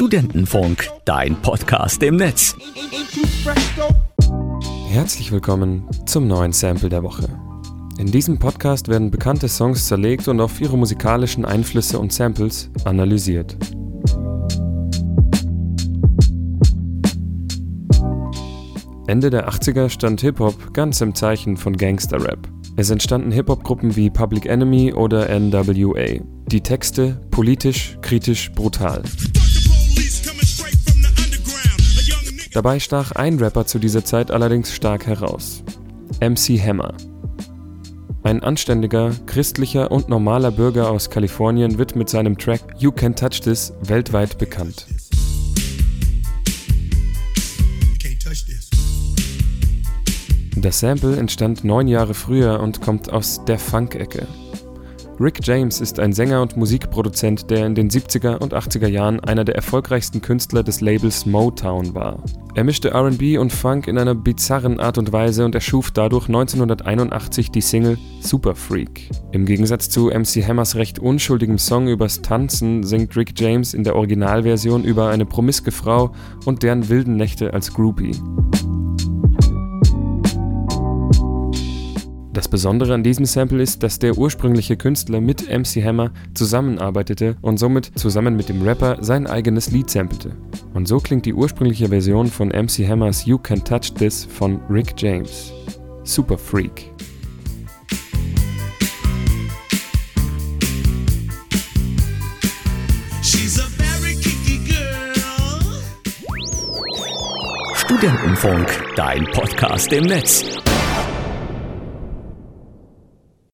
Studentenfunk, dein Podcast im Netz. Herzlich willkommen zum neuen Sample der Woche. In diesem Podcast werden bekannte Songs zerlegt und auf ihre musikalischen Einflüsse und Samples analysiert. Ende der 80er stand Hip-Hop ganz im Zeichen von Gangster-Rap. Es entstanden Hip-Hop-Gruppen wie Public Enemy oder NWA. Die Texte politisch, kritisch, brutal. Dabei stach ein Rapper zu dieser Zeit allerdings stark heraus. MC Hammer. Ein anständiger, christlicher und normaler Bürger aus Kalifornien wird mit seinem Track You Can Touch This weltweit bekannt. Das Sample entstand neun Jahre früher und kommt aus der Funk-Ecke. Rick James ist ein Sänger und Musikproduzent, der in den 70er und 80er Jahren einer der erfolgreichsten Künstler des Labels Motown war. Er mischte RB und Funk in einer bizarren Art und Weise und erschuf dadurch 1981 die Single Super Freak. Im Gegensatz zu MC Hammers recht unschuldigem Song übers Tanzen singt Rick James in der Originalversion über eine promiske Frau und deren wilden Nächte als Groupie. Das Besondere an diesem Sample ist, dass der ursprüngliche Künstler mit MC Hammer zusammenarbeitete und somit zusammen mit dem Rapper sein eigenes Lied sampelte. Und so klingt die ursprüngliche Version von MC Hammers You Can Touch This von Rick James. Super Freak. Studentenfunk, dein Podcast im Netz.